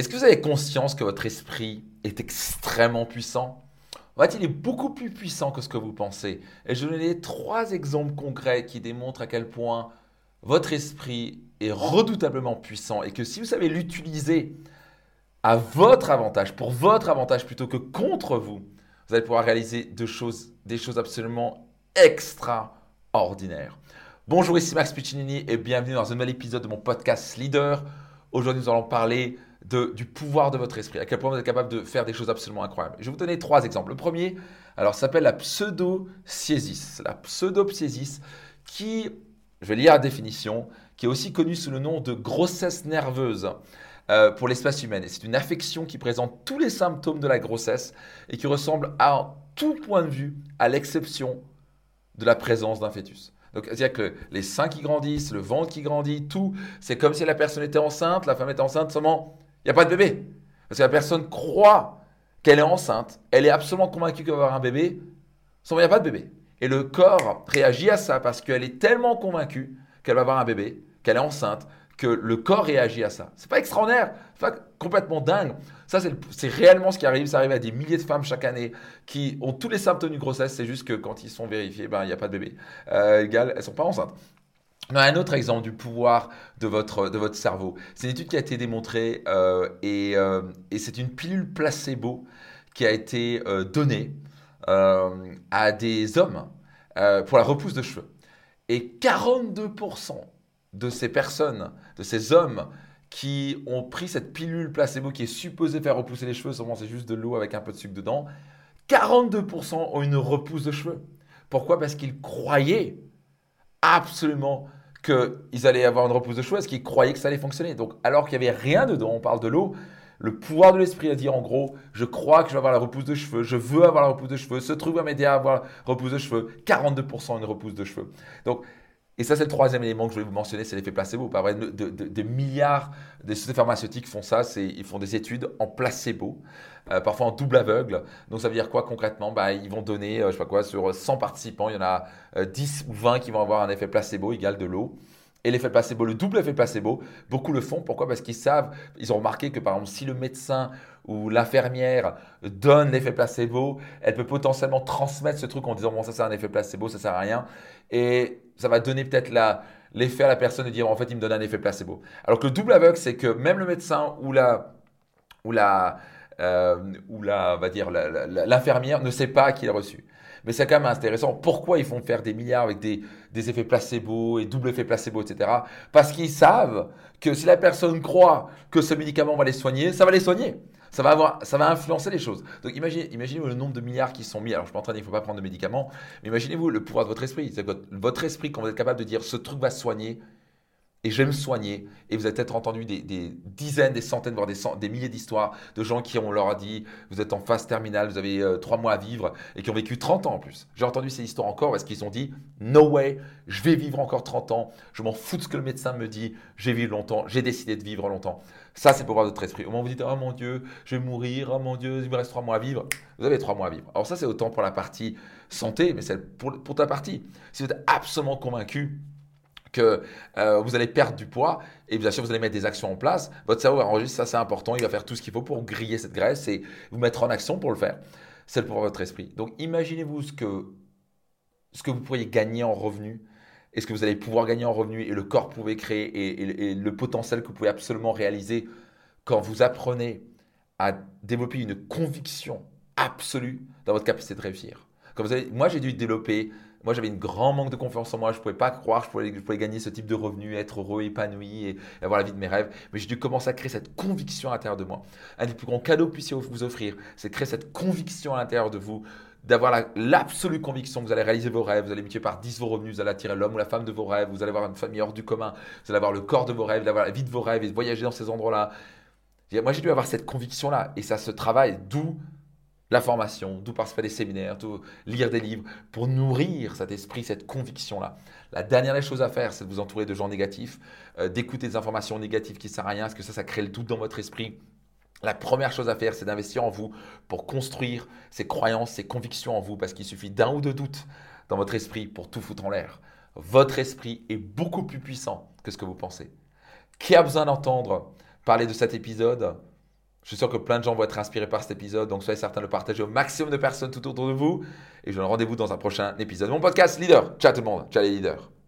Est-ce que vous avez conscience que votre esprit est extrêmement puissant? En fait, il est beaucoup plus puissant que ce que vous pensez. Et je vais donner trois exemples concrets qui démontrent à quel point votre esprit est redoutablement puissant et que si vous savez l'utiliser à votre avantage, pour votre avantage plutôt que contre vous, vous allez pouvoir réaliser des choses absolument extraordinaires. Bonjour, ici Max Piccinini et bienvenue dans un nouvel épisode de mon podcast Leader. Aujourd'hui, nous allons parler du pouvoir de votre esprit, à quel point vous êtes capable de faire des choses absolument incroyables. Je vais vous donner trois exemples. Le premier, alors, s'appelle la pseudo-siésis. La pseudo-siésis qui, je vais lire la définition, qui est aussi connue sous le nom de grossesse nerveuse euh, pour l'espèce humaine. c'est une affection qui présente tous les symptômes de la grossesse et qui ressemble à tout point de vue, à l'exception de la présence d'un fœtus. Donc, c'est-à-dire que les seins qui grandissent, le ventre qui grandit, tout, c'est comme si la personne était enceinte, la femme est enceinte, seulement il n'y a pas de bébé. Parce que la personne croit qu'elle est enceinte, elle est absolument convaincue qu'elle va avoir un bébé, seulement il n'y a pas de bébé. Et le corps réagit à ça parce qu'elle est tellement convaincue qu'elle va avoir un bébé, qu'elle est enceinte, que le corps réagit à ça. C'est pas extraordinaire, c'est pas complètement dingue. Ça, c'est réellement ce qui arrive. Ça arrive à des milliers de femmes chaque année qui ont tous les symptômes de grossesse. C'est juste que quand ils sont vérifiés, ben, il n'y a pas de bébé. Euh, égal, elles sont pas enceintes. Un autre exemple du pouvoir de votre, de votre cerveau. C'est une étude qui a été démontrée euh, et, euh, et c'est une pilule placebo qui a été euh, donnée à des hommes pour la repousse de cheveux. Et 42% de ces personnes, de ces hommes qui ont pris cette pilule placebo qui est supposée faire repousser les cheveux, seulement c'est juste de l'eau avec un peu de sucre dedans, 42% ont une repousse de cheveux. Pourquoi? Parce qu'ils croyaient absolument qu'ils allaient avoir une repousse de cheveux, parce qu'ils croyaient que ça allait fonctionner? Donc, alors qu'il n'y avait rien dedans, on parle de l'eau, le pouvoir de l'esprit a dit en gros, je crois que je vais avoir la repousse de cheveux, je veux avoir la repousse de cheveux, ce truc va m'aider à avoir la repousse de cheveux, 42% une repousse de cheveux. Donc, et ça, c'est le troisième élément que je voulais vous mentionner, c'est l'effet placebo. Pas vrai, de, milliards de sociétés pharmaceutiques font ça, ils font des études en placebo, euh, parfois en double aveugle. Donc ça veut dire quoi concrètement? Bah, Ils vont donner, euh, je sais pas quoi, sur 100 participants, il y en a 10 euh, ou 20 qui vont avoir un effet placebo égal de l'eau. Et l'effet placebo, le double effet placebo, beaucoup le font. Pourquoi? Parce qu'ils savent, ils ont remarqué que par exemple, si le médecin ou l'infirmière donne l'effet placebo, elle peut potentiellement transmettre ce truc en disant bon ça c'est un effet placebo, ça sert à rien. Et ça va donner peut-être l'effet à la personne de dire en fait il me donne un effet placebo. Alors que le double aveugle, c'est que même le médecin ou la, ou la, euh, ou la, va dire l'infirmière ne sait pas qu'il a reçu. Mais c'est quand même intéressant. Pourquoi ils font faire des milliards avec des, des effets placebo et double effet placebo, etc. Parce qu'ils savent que si la personne croit que ce médicament va les soigner, ça va les soigner ça va, avoir, ça va influencer les choses. Donc imaginez, imaginez le nombre de milliards qui sont mis. Alors je ne suis pas en train de dire ne faut pas prendre de médicaments, mais imaginez-vous le pouvoir de votre esprit. Votre esprit, quand vous êtes capable de dire ce truc va soigner, et je vais me soigner. Et vous avez peut-être entendu des, dizaines, des centaines, voire des, milliers d'histoires de gens qui ont leur dit vous êtes en phase terminale, vous avez euh, trois mois à vivre et qui ont vécu 30 ans en plus. J'ai entendu ces histoires encore parce qu'ils ont dit no way, je vais vivre encore 30 ans, je m'en fous de ce que le médecin me dit, j'ai vécu longtemps, j'ai décidé de vivre longtemps. Ça, c'est pour voir votre esprit. Au moment où vous dites oh mon Dieu, je vais mourir, oh mon Dieu, il me reste trois mois à vivre, vous avez trois mois à vivre. Alors ça, c'est autant pour la partie santé, mais c'est pour, pour ta partie. Si vous êtes absolument convaincu que euh, vous allez perdre du poids et bien sûr vous allez mettre des actions en place. Votre cerveau enregistre ça c'est important, il va faire tout ce qu'il faut pour griller cette graisse et vous mettre en action pour le faire. C'est pour votre esprit. Donc imaginez-vous ce que, ce que vous pourriez gagner en revenus et ce que vous allez pouvoir gagner en revenus et le corps pouvait créer et, et le potentiel que vous pouvez absolument réaliser quand vous apprenez à développer une conviction absolue dans votre capacité de réussir? Comme vous savez, moi j'ai dû développer moi, j'avais une grand manque de confiance en moi. Je ne pouvais pas croire que je pouvais, gagner ce type de revenus, être heureux, épanoui et avoir la vie de mes rêves. Mais j'ai dû commencer à créer cette conviction à l'intérieur de moi. Un des plus grands cadeaux que vous puissiez vous offrir, c'est créer cette conviction à l'intérieur de vous d'avoir l'absolue conviction que vous allez réaliser vos rêves, vous allez multiplier par 10 vos revenus, vous allez attirer l'homme ou la femme de vos rêves, vous allez avoir une famille hors du commun, vous allez avoir le corps de vos rêves, vous allez avoir la vie de vos rêves et voyager dans ces endroits-là. Moi, j'ai dû avoir cette conviction-là et ça se travaille, d'où la formation, d'où participer à des séminaires, d'où lire des livres, pour nourrir cet esprit, cette conviction-là. La dernière des choses à faire, c'est de vous entourer de gens négatifs, euh, d'écouter des informations négatives qui ne servent à rien, parce que ça, ça crée le doute dans votre esprit. La première chose à faire, c'est d'investir en vous pour construire ces croyances, ces convictions en vous, parce qu'il suffit d'un ou deux doutes dans votre esprit pour tout foutre en l'air. Votre esprit est beaucoup plus puissant que ce que vous pensez. Qui a besoin d'entendre parler de cet épisode? Je suis sûr que plein de gens vont être inspirés par cet épisode, donc soyez certains de le partager au maximum de personnes tout autour de vous. Et je vous donne rendez-vous dans un prochain épisode de mon podcast Leader. Ciao tout le monde, ciao les leaders.